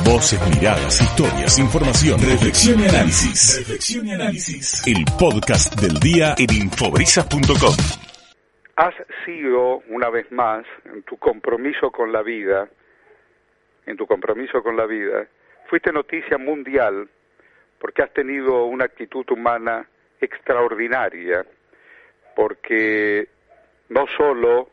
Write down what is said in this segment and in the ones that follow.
Voces, miradas, historias, información, reflexión y análisis. Reflexión y análisis. El podcast del día en infobrisas.com. Has sido, una vez más, en tu compromiso con la vida, en tu compromiso con la vida, fuiste noticia mundial porque has tenido una actitud humana extraordinaria, porque no solo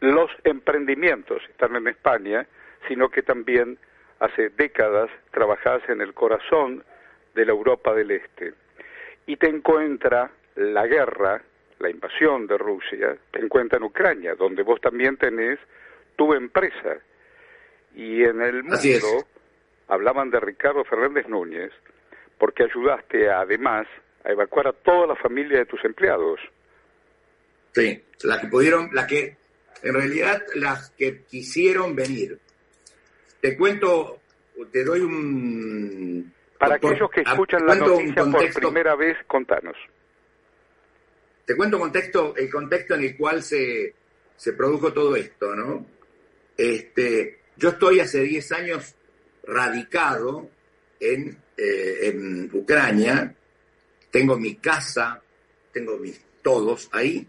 los emprendimientos están en España, sino que también hace décadas trabajás en el corazón de la Europa del Este. Y te encuentra la guerra, la invasión de Rusia, te encuentra en Ucrania, donde vos también tenés tu empresa. Y en el mundo hablaban de Ricardo Fernández Núñez porque ayudaste además a evacuar a toda la familia de tus empleados. Sí, la que pudieron, la que en realidad las que quisieron venir. Te cuento, te doy un... Para aquellos que escuchan la noticia por primera vez, contanos. Te cuento contexto, el contexto en el cual se, se produjo todo esto, ¿no? Este, yo estoy hace 10 años radicado en, eh, en Ucrania, tengo mi casa, tengo mis todos ahí,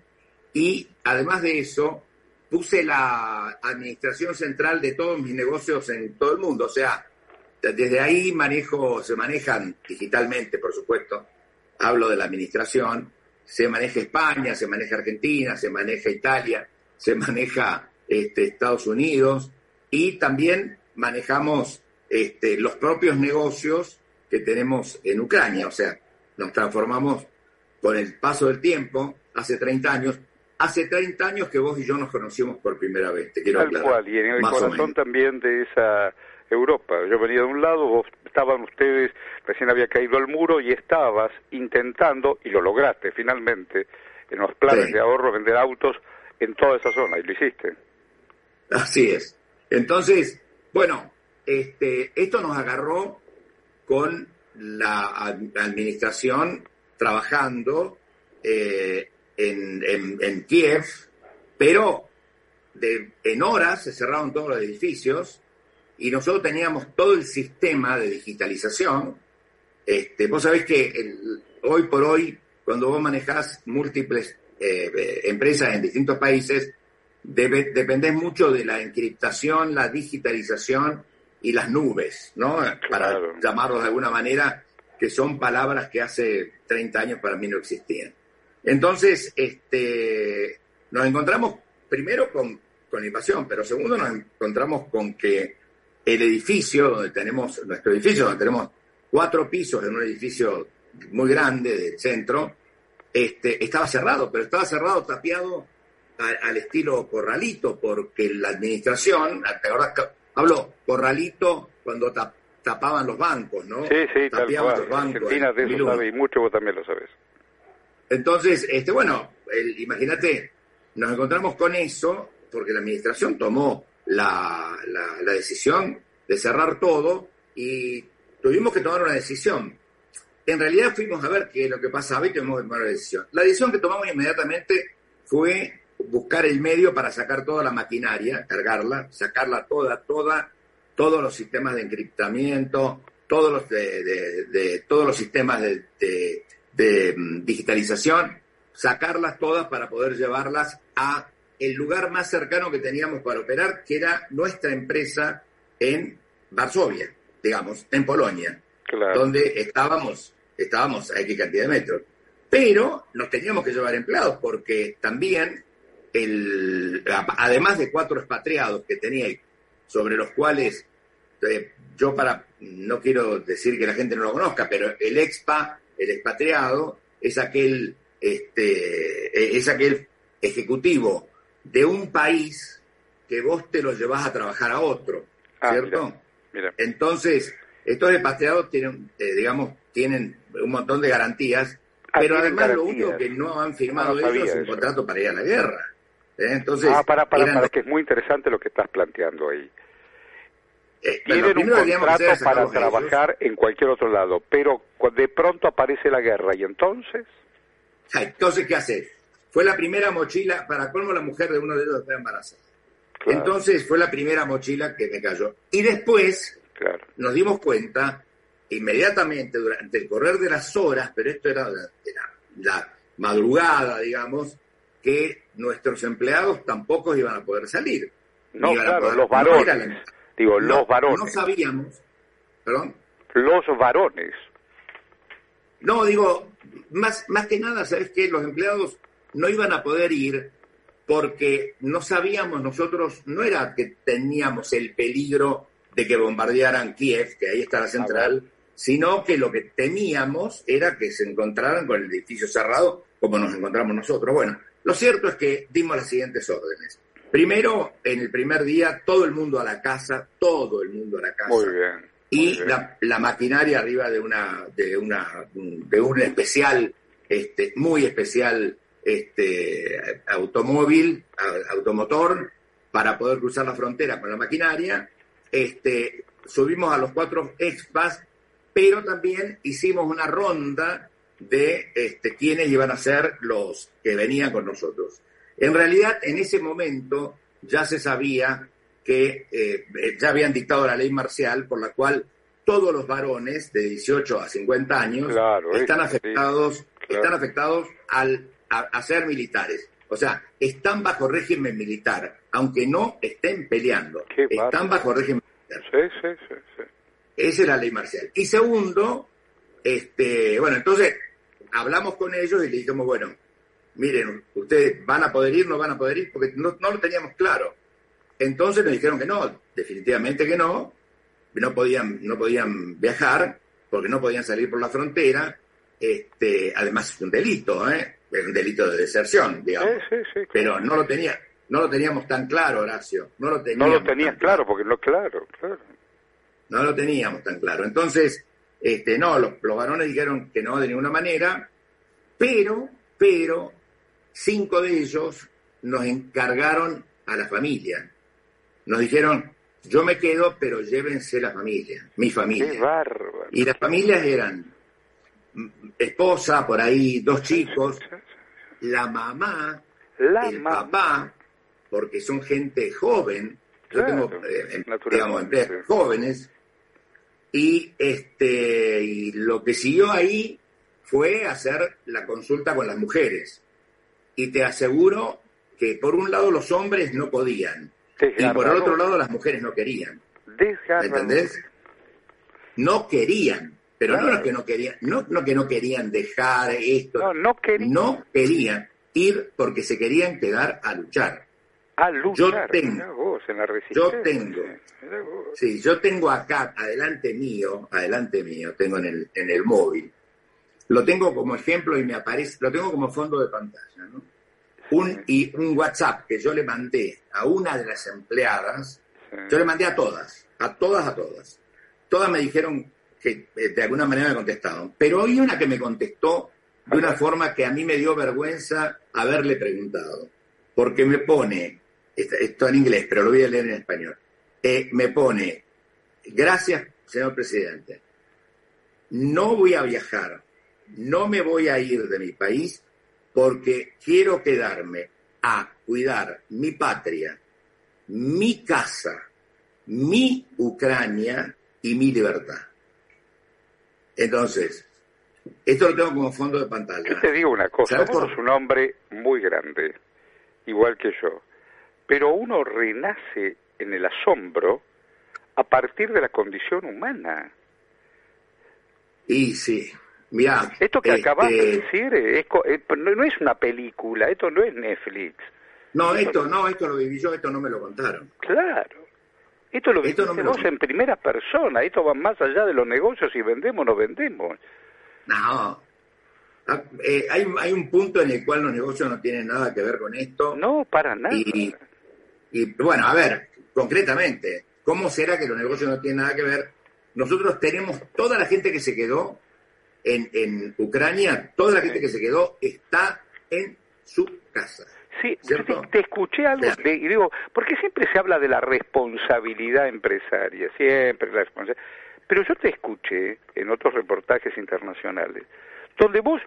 y además de eso, puse la administración central de todos mis negocios en todo el mundo. O sea, desde ahí manejo, se manejan digitalmente, por supuesto. Hablo de la administración. Se maneja España, se maneja Argentina, se maneja Italia, se maneja este, Estados Unidos y también manejamos este, los propios negocios que tenemos en Ucrania. O sea, nos transformamos con el paso del tiempo, hace 30 años, hace 30 años que vos y yo nos conocimos por primera vez, te quiero Tal cual, y en el corazón también de esa Europa. Yo venía de un lado, vos estaban ustedes, recién había caído al muro y estabas intentando, y lo lograste finalmente, en los planes de ahorro, vender autos en toda esa zona, y lo hiciste. Así es. Entonces, bueno, este, esto nos agarró con la administración trabajando eh, en, en, Kiev, pero de, en horas se cerraron todos los edificios y nosotros teníamos todo el sistema de digitalización. Este, vos sabés que hoy por hoy, cuando vos manejás múltiples eh, empresas en distintos países, debe, dependés mucho de la encriptación, la digitalización y las nubes, ¿no? Para llamarlos de alguna manera, que son palabras que hace 30 años para mí no existían. Entonces, este, nos encontramos primero con, con invasión, pero segundo nos encontramos con que el edificio donde tenemos, nuestro edificio, donde tenemos cuatro pisos en un edificio muy grande del centro, este, estaba cerrado, pero estaba cerrado, tapiado al estilo corralito, porque la administración, ¿te Hablo corralito cuando tapaban los bancos, ¿no? Sí, sí, Tapiaban tal Los bancos, Argentina y mucho, vos también lo sabes. Entonces, este, bueno, imagínate, nos encontramos con eso porque la administración tomó la, la, decisión de cerrar todo y tuvimos que tomar una decisión. En realidad fuimos a ver qué es lo que pasaba y tuvimos que tomar una decisión. La decisión que tomamos inmediatamente fue buscar el medio para sacar toda la maquinaria, cargarla, sacarla toda, toda, todos los sistemas de encriptamiento, todos los de, todos los sistemas de, de mm, digitalización, sacarlas todas para poder llevarlas a el lugar más cercano que teníamos para operar, que era nuestra empresa en Varsovia, digamos, en Polonia, donde estábamos, estábamos a X cantidad de metros. Pero nos teníamos que llevar empleados porque también, el, además de cuatro expatriados que tenía, sobre los cuales eh, yo para, no quiero decir que la gente no lo conozca, pero el expa el expatriado es aquel, este, es aquel ejecutivo de un país que vos te lo llevas a trabajar a otro, ah, ¿cierto? Entonces, estos expatriados tienen, eh, digamos, tienen un montón de garantías, ah, pero además lo único que no han firmado ellos es un contrato para ir a la guerra. ¿eh? Entonces, ah, para, para, para, que es muy interesante lo que estás planteando ahí. Eh, tienen un contrato para trabajar en cualquier otro lado, pero de pronto aparece la guerra y entonces... Entonces, ¿qué hace? Fue la primera mochila, para colmo la mujer de uno de ellos estaba embarazada. Entonces fue la primera mochila que me cayó. Y después, claro. nos dimos cuenta inmediatamente durante el correr de las horas, pero esto era la, la madrugada, digamos, que nuestros empleados tampoco iban a poder salir. No, claro, los varones. Digo, los varones. No sabíamos, perdón. Los varones. No, digo, más, más que nada, ¿sabes qué? Los empleados no iban a poder ir porque no sabíamos nosotros, no era que teníamos el peligro de que bombardearan Kiev, que ahí está la central, sino que lo que temíamos era que se encontraran con el edificio cerrado como nos encontramos nosotros. Bueno, lo cierto es que dimos las siguientes órdenes. Primero, en el primer día, todo el mundo a la casa, todo el mundo a la casa. Muy bien. y La, maquinaria arriba de una, de una, de un especial, este, muy especial este, automóvil, automotor, para poder cruzar la frontera con la maquinaria. Este, subimos a los cuatro expas, pero también hicimos una ronda de este, quiénes iban a ser los que venían con nosotros. En realidad, en ese momento ya se sabía que eh, ya habían dictado la ley marcial por la cual todos los varones de 18 a 50 años están afectados, están afectados al a, ser militares. O sea, están bajo régimen militar, aunque no estén peleando. están bajo régimen militar. Sí, sí, sí, sí. Esa es la ley marcial. Y segundo, este, bueno, entonces hablamos con ellos y le dijimos, bueno, miren, ustedes van a poder ir, no van a poder ir, porque no, no lo teníamos claro. Entonces nos dijeron que no, definitivamente que no, no podían, no podían viajar, porque no podían salir por la frontera, este, además es un delito, ¿eh? es un delito de deserción, digamos. Pero no lo tenía, no lo teníamos tan claro, Horacio. No lo teníamos. No lo tenías claro, porque no, claro, claro. No lo teníamos tan claro. Entonces, este, no, los, los varones dijeron que no de ninguna manera, pero, pero, cinco de ellos nos encargaron a la familia. Nos dijeron, yo me quedo, pero llévense la familia, mi familia. Qué bárbaro. Y las familias eran esposa, por ahí dos chicos, la mamá, el papá, porque son gente joven, yo tengo, eh, digamos, jóvenes, y este y lo que siguió ahí fue hacer la consulta con las mujeres. Y te aseguro que por un lado los hombres no podían, y por el otro lado las mujeres no querían. ¿Entendés? No querían. Pero no que no querían, no, no que no querían dejar esto, no, no, querían. no querían ir porque se querían quedar a luchar. A luchar. Yo tengo, en la yo tengo, sí, yo tengo acá, adelante mío, adelante mío, tengo en el, en el móvil, lo tengo como ejemplo y me aparece, lo tengo como fondo de pantalla, ¿no? Un, y un WhatsApp que yo le mandé a una de las empleadas, yo le mandé a todas, a todas, a todas. Todas me dijeron que eh, de alguna manera me contestaron. Pero hay una que me contestó de una forma que a mí me dio vergüenza haberle preguntado. Porque me pone, esto en inglés, pero lo voy a leer en español, eh, me pone, gracias, señor presidente, no voy a viajar, no me voy a ir de mi país porque quiero quedarme a cuidar mi patria, mi casa, mi Ucrania y mi libertad. Entonces, esto lo tengo como fondo de pantalla. Yo te digo una cosa, vos sos un hombre muy grande, igual que yo, pero uno renace en el asombro a partir de la condición humana. Y sí, mira. Esto que acabas de este decir es, no es una película, esto no es Netflix. No, esto no, esto lo viví yo, esto no me lo contaron. Claro. Esto lo vivimos en primera persona, esto va más allá de los negocios, si vendemos o no vendemos. No, ah, eh, hay, hay un punto en el cual los negocios no tienen nada que ver con esto. No, para nada. Y, bueno, a ver, concretamente, ¿cómo será que los negocios no tienen nada que ver? Nosotros tenemos toda la gente que se quedó en, en Ucrania, toda la gente que se quedó está en su casa. Sí, te, escuché algo y digo, porque siempre se habla de la responsabilidad empresaria, siempre la responsabilidad. Pero yo te escuché en otros reportajes internacionales, donde vos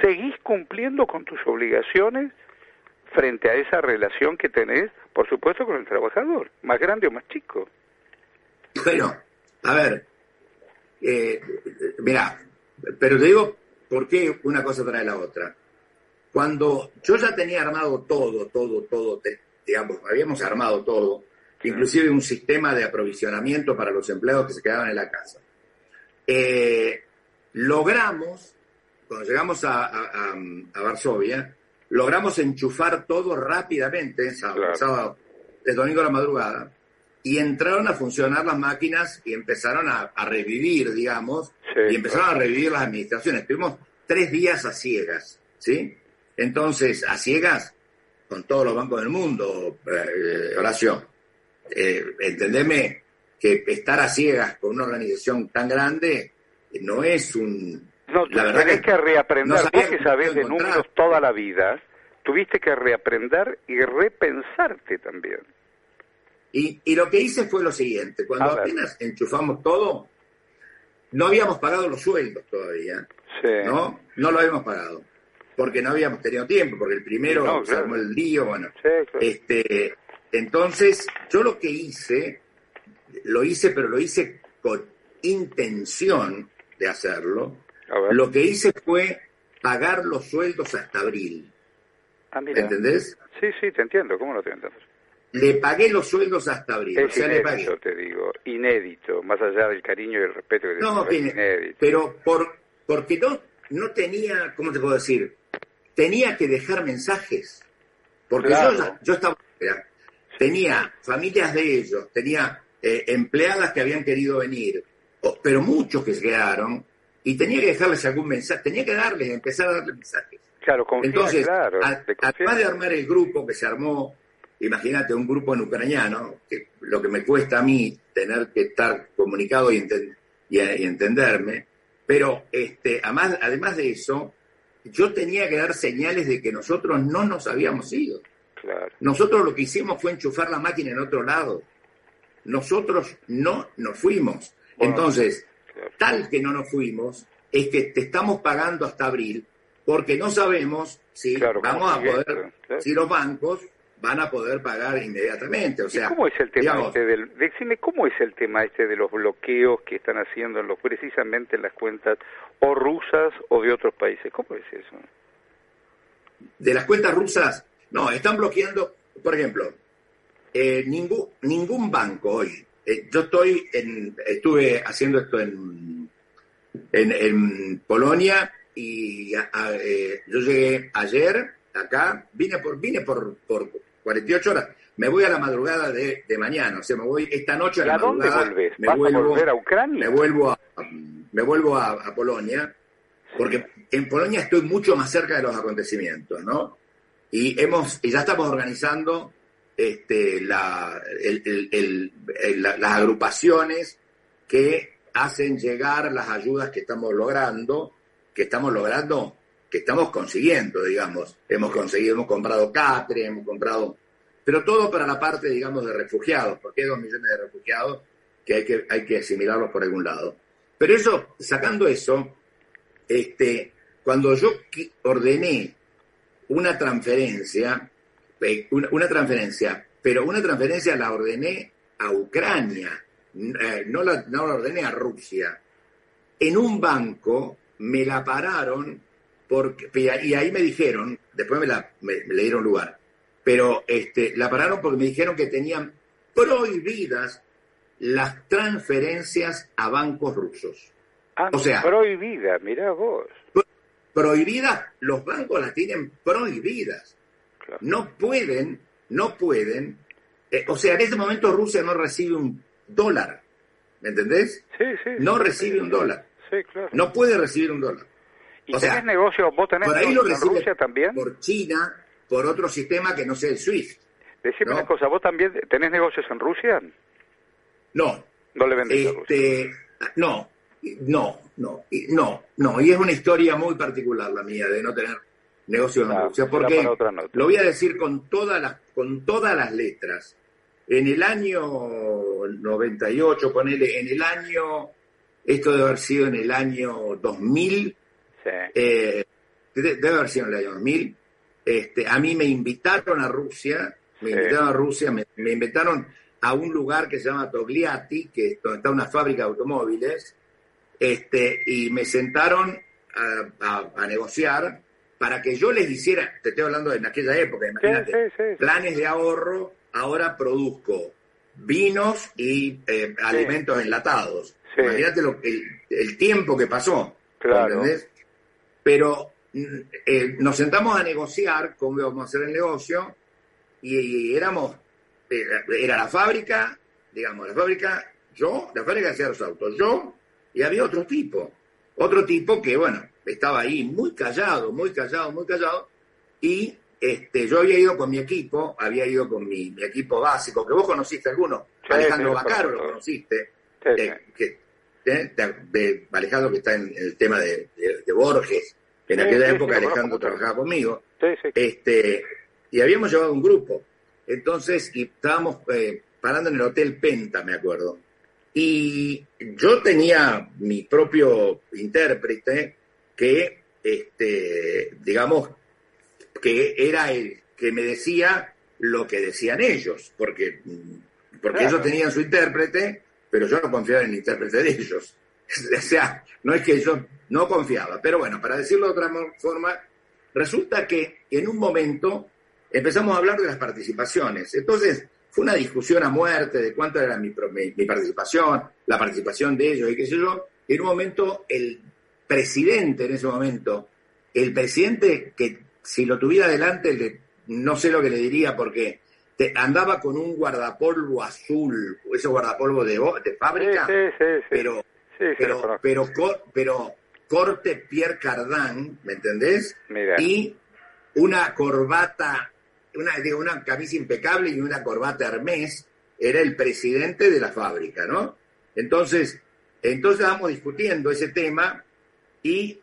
seguís cumpliendo con tus obligaciones frente a esa relación que tenés, por supuesto, con el trabajador, más grande o más chico. Bueno, a ver, eh, mira, pero te digo por qué una cosa trae la otra. Cuando yo ya tenía armado todo, todo, todo, digamos, habíamos armado todo, inclusive un sistema de aprovisionamiento para los empleados que se quedaban en la casa. Eh, logramos, cuando llegamos a, Varsovia, logramos enchufar todo rápidamente, sábado, sábado, el domingo a la madrugada, y entraron a funcionar las máquinas y empezaron a, revivir, digamos, y empezaron a revivir las administraciones. Tuvimos tres días a ciegas, ¿sí? Entonces, a ciegas, con todos los bancos del mundo, eh, Horacio, eh, entendeme que estar a ciegas con una organización tan grande no es un... No, la verdad tenés que, reaprender, vos que sabés de números toda la vida, tuviste que reaprender y repensarte también. Y, y, lo que hice fue lo siguiente, cuando apenas enchufamos todo, no habíamos pagado los sueldos todavía, ¿no? No lo habíamos pagado, porque no habíamos tenido tiempo, porque el primero se armó el lío, bueno. este, entonces, yo lo que hice, lo hice, pero lo hice con intención de hacerlo. Lo que hice fue pagar los sueldos hasta abril. Ah, ¿Entendés? Sí, sí, te entiendo. ¿Cómo lo te Le pagué los sueldos hasta abril. Es inédito, te digo. Inédito, más allá del cariño y el respeto que No, inédito. pero por, porque no, no tenía, ¿cómo te puedo decir? Tenía que dejar mensajes. Porque yo, yo estaba tenía familias de ellos, tenía eh, empleadas que habían querido venir, pero muchos que se quedaron, y tenía que dejarles algún mensaje, tenía que darles, empezar a darles mensajes. Claro, Entonces, además de armar el grupo que se armó, imagínate un grupo en ucraniano, que lo que me cuesta a mí tener que estar comunicado y, y, entenderme, pero este, además, además de eso, yo tenía que dar señales de que nosotros no nos habíamos ido. Nosotros lo que hicimos fue enchufar la máquina en otro lado. Nosotros no nos fuimos. Entonces, tal que no nos fuimos, es que te estamos pagando hasta abril, porque no sabemos si vamos a poder, si los bancos van a poder pagar inmediatamente. O sea, ¿Cómo es el tema este del, decime cómo es el tema este de los bloqueos que están haciendo los, precisamente en las cuentas o rusas o de otros países? ¿Cómo es eso? De las cuentas rusas, no, están bloqueando, por ejemplo, eh, ningún, ningún banco hoy. Eh, yo estoy en, estuve haciendo esto en, en, Polonia y eh, yo llegué ayer acá, vine por, vine por, por 48 horas. Me voy a la madrugada de, mañana, o sea, me voy esta noche a la madrugada. Dónde Me vuelvo, a volver a Ucrania? Me vuelvo a, me vuelvo a, Polonia, porque en Polonia estoy mucho más cerca de los acontecimientos, ¿no? Y, hemos, y ya estamos organizando este, la, las agrupaciones que hacen llegar las ayudas que estamos logrando, que estamos logrando, que estamos consiguiendo, digamos. Hemos conseguido, hemos comprado Catre, hemos comprado, pero todo para la parte, digamos, de refugiados, porque hay dos millones de refugiados que hay que, hay que asimilarlos por algún lado. Pero eso, sacando eso, este, cuando yo ordené una transferencia, eh, una, transferencia, pero una transferencia la ordené a Ucrania, eh, no, la, no la ordené a Rusia. En un banco me la pararon porque, y ahí me dijeron, después me, la, me, le dieron lugar, pero este, la pararon porque me dijeron que tenían prohibidas las transferencias a bancos rusos. Ah, o sea, prohibida, mirá vos prohibidas, los bancos las tienen prohibidas. No pueden, no pueden, eh, o sea, en este momento Rusia no recibe un dólar, ¿me entendés? Sí, sí. No recibe un dólar. Sí, claro. No puede recibir un dólar. ¿Y o tenés negocio, vos tenés por ahí lo recibe Rusia también? Por China, por otro sistema que no sea el SWIFT. Decime una cosa, ¿vos también tenés negocios en Rusia? No. ¿No le vendés a Rusia? Este, no, no, no, no, no. Y es una historia muy particular la mía de no tener negocio en Rusia. Porque lo voy a decir con todas las, con todas las letras. En el año 98, ponele, en el año, esto debe haber sido en el año 2000, eh, debe haber sido en el año 2000, este, a mí me invitaron a Rusia, me invitaron a Rusia, me, me invitaron a un lugar que se llama Togliatti, que es donde está una fábrica de automóviles, este, y me sentaron a, a- a negociar para que yo les hiciera, te estoy hablando de en aquella época, imagínate, sí, sí, sí. planes de ahorro, ahora produzco vinos y eh, alimentos enlatados. Sí. Imagínate lo, el, el tiempo que pasó. Claro. ¿entendés? Pero mm, eh, nos sentamos a negociar cómo íbamos a hacer el negocio y, éramos, era, era la fábrica, digamos, la fábrica, yo, la fábrica hacía los autos, yo, y había otro tipo, otro tipo que, bueno, estaba ahí muy callado, muy callado, muy callado, y este, yo había ido con mi equipo, había ido con mi, mi equipo básico, que vos conociste alguno, Sí, Alejandro sí, Bacaro lo conociste, Sí, de, sí. que, de- de Alejandro que está en el tema de, Borges, en Sí, aquella sí, época sí, Alejandro trabajaba conmigo, este, y habíamos llevado un grupo. Entonces, y estábamos eh, parando en el Hotel Penta, me acuerdo. Y yo tenía mi propio intérprete que, este, digamos, que era el que me decía lo que decían ellos, porque, mm, porque Claro. ellos tenían su intérprete, pero yo no confiaba en el intérprete de ellos. o sea, no es que yo no confiaba, pero bueno, para decirlo de otra forma, resulta que en un momento empezamos a hablar de las participaciones. Entonces, fue una discusión a muerte de cuánto era mi, mi- mi participación, la participación de ellos y qué sé yo. Y en un momento, el presidente en ese momento, el presidente que si lo tuviera delante, le- no sé lo que le diría porque te- andaba con un guardapolvo azul, esos guardapolvo de, de fábrica, sí, sí, sí. pero pero, pero, pero corte Pierre Cardin, ¿me entendés? Mira. Y una corbata, una, digo, una camisa impecable y una corbata Hermès, era el presidente de la fábrica, ¿no? Entonces, entonces vamos discutiendo ese tema y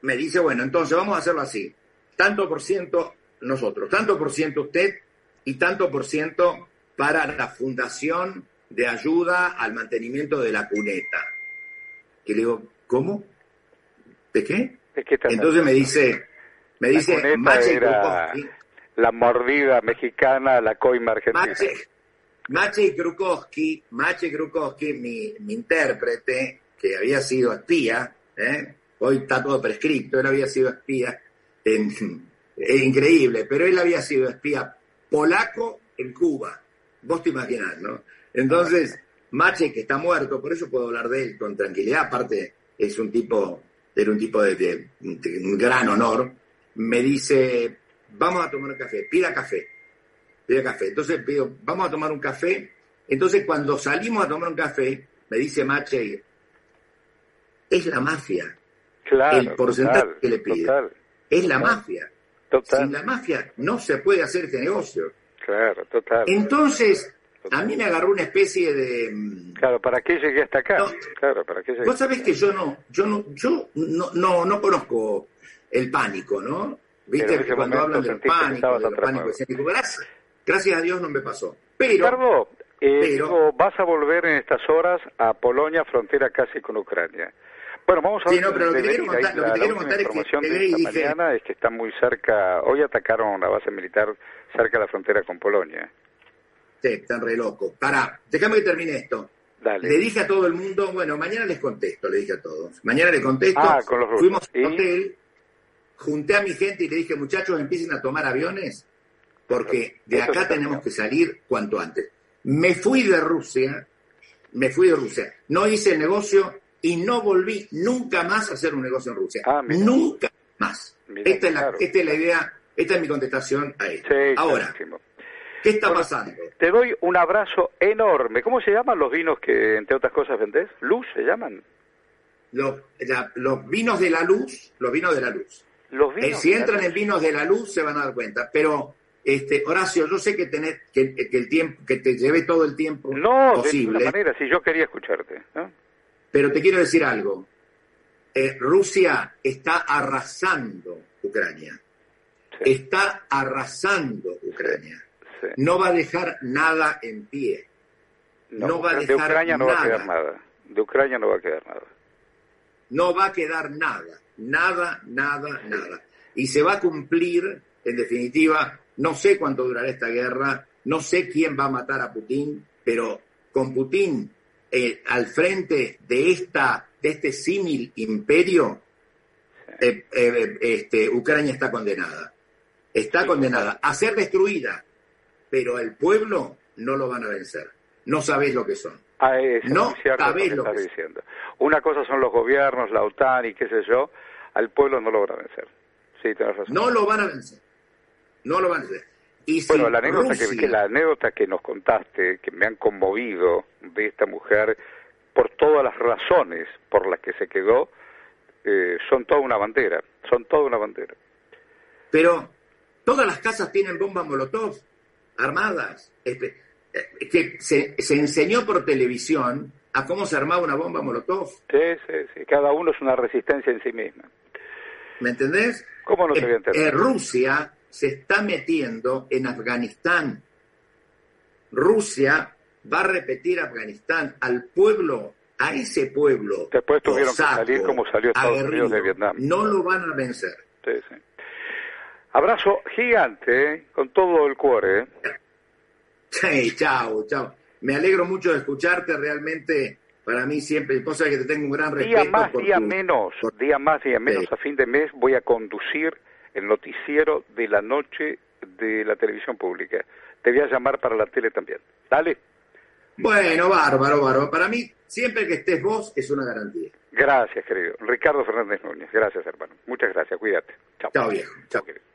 me dice, bueno, entonces vamos a hacerlo así, tanto por ciento nosotros, tanto por ciento usted y tanto por ciento para la Fundación de Ayuda al Mantenimiento de la Cuneta. Que le digo, ¿cómo? ¿De qué? Entonces me dice, me La dice Mache era Krukowski, la mordida mexicana, la coima argentina. Mache, Mache Krukowski, Mache Krukowski, mi, mi intérprete, que había sido espía, ¿eh? hoy está todo prescripto, él había sido espía, en- es increíble, pero él había sido espía polaco en Cuba, vos te imaginás, ¿no? Entonces, Mache, que está muerto, por eso puedo hablar de él con tranquilidad, aparte es un tipo, era un tipo de, de- de un gran honor, me dice, vamos a tomar un café, pida café, pida café. Entonces pido, vamos a tomar un café. Entonces cuando salimos a tomar un café, me dice Mache, es la mafia, Claro, el porcentaje total, que le pide. Total, es la Total. mafia. total, Sin la mafia no se puede hacer este negocio. claro, total. Entonces, a mí me agarró una especie de... mm, Claro, ¿para qué llegué hasta acá? No. Claro, ¿para qué llegué? Vos sabés que yo no, yo no, yo no, no, no conozco el pánico, ¿no? Viste que cuando hablan del pánico, del pánico escénico, gracias, gracias a Dios no me pasó. Pero, Ricardo, eh, pero- digo, vas a volver en estas horas a Polonia, frontera casi con Ucrania. Bueno, vamos a Sí, ver no, pero lo que te quiero contar- ahí, lo que la, te la contar es que de esta dije- mañana es que está muy cerca, hoy atacaron la base militar cerca de la frontera con Polonia. Sí, están re locos. Pará, déjame que termine esto. Dale. Le dije a todo el mundo, bueno, mañana les contesto, le dije a todos. Mañana les contesto. Ah, con los. Fuimos al hotel, junté a mi gente y le dije, muchachos, empiecen a tomar aviones, porque de acá tenemos bien. que salir cuanto antes. Me fui de Rusia, me fui de Rusia, no hice el negocio y no volví nunca más a hacer un negocio en Rusia. Ah, nunca más. Mira, esta, es la, esta es la idea, esta es mi contestación a esto. Sí, Ahora, clarísimo. ¿Qué está pasando? Te doy un abrazo enorme. ¿Cómo se llaman los vinos que, entre otras cosas, vendés? ¿Luz se llaman? Los, la- los vinos de la luz, los vinos de la luz. Los Eh, si entran en vinos de la luz se van a dar cuenta. Pero, este, Horacio, yo sé que tenés, que, que el tiempo, que te lleve todo el tiempo No, de posible, ninguna manera, si yo quería escucharte. ¿no? pero te quiero decir algo. Eh, Rusia está arrasando Ucrania. Sí, Está arrasando Ucrania. Sí. No va a dejar nada en pie. no va a de dejar Ucrania no va a nada. quedar nada. De Ucrania no va a quedar nada. No va a quedar nada. Nada, nada, nada. Y se va a cumplir, en definitiva, no sé cuánto durará esta guerra, no sé quién va a matar a Putin, pero con Putin eh, al frente de esta de este símil imperio, eh, eh, este, Ucrania está condenada. Está condenada a ser destruida, pero el pueblo no lo van a vencer. No sabés lo que son. Ah, no sabés lo que, estás diciendo. Una cosa son los gobiernos, la OTAN y qué sé yo, al pueblo no lo van a vencer. Sí, tenés razón. No lo van a vencer. No lo van a vencer. Y bueno, la anécdota, que, la anécdota que nos contaste, que me han conmovido de esta mujer, por todas las razones por las que se quedó, eh, son toda una bandera, son toda una bandera. Pero todas las casas tienen bombas Molotov armadas. Este, eh, que se, se enseñó por televisión a cómo se armaba una bomba Molotov. Sí, sí, sí. Cada uno es una resistencia en sí misma. ¿Me entendés? ¿Cómo no te voy a entender? Eh, Rusia se está metiendo en Afganistán. Rusia va a repetir Afganistán al pueblo, a ese pueblo. Después tuvieron que salir como salió Estados Unidos de Vietnam. No lo van a vencer. Sí, sí. Abrazo gigante, ¿eh? con todo el cuore. ¿eh? Sí, chao, chao. Me alegro mucho de escucharte, realmente para mí siempre, cosa que te tengo un gran respeto. Día más, día menos, día más, día menos, a fin de mes voy a conducir el noticiero de la noche de la televisión pública. Te voy a llamar para la tele también. Dale. Bueno, bárbaro, bárbaro. Para mí, siempre que estés vos es una garantía. Gracias, querido. Ricardo Fernández Núñez. Gracias, hermano. Muchas gracias. Cuídate. Chao. Chao, viejo. Chao, querido.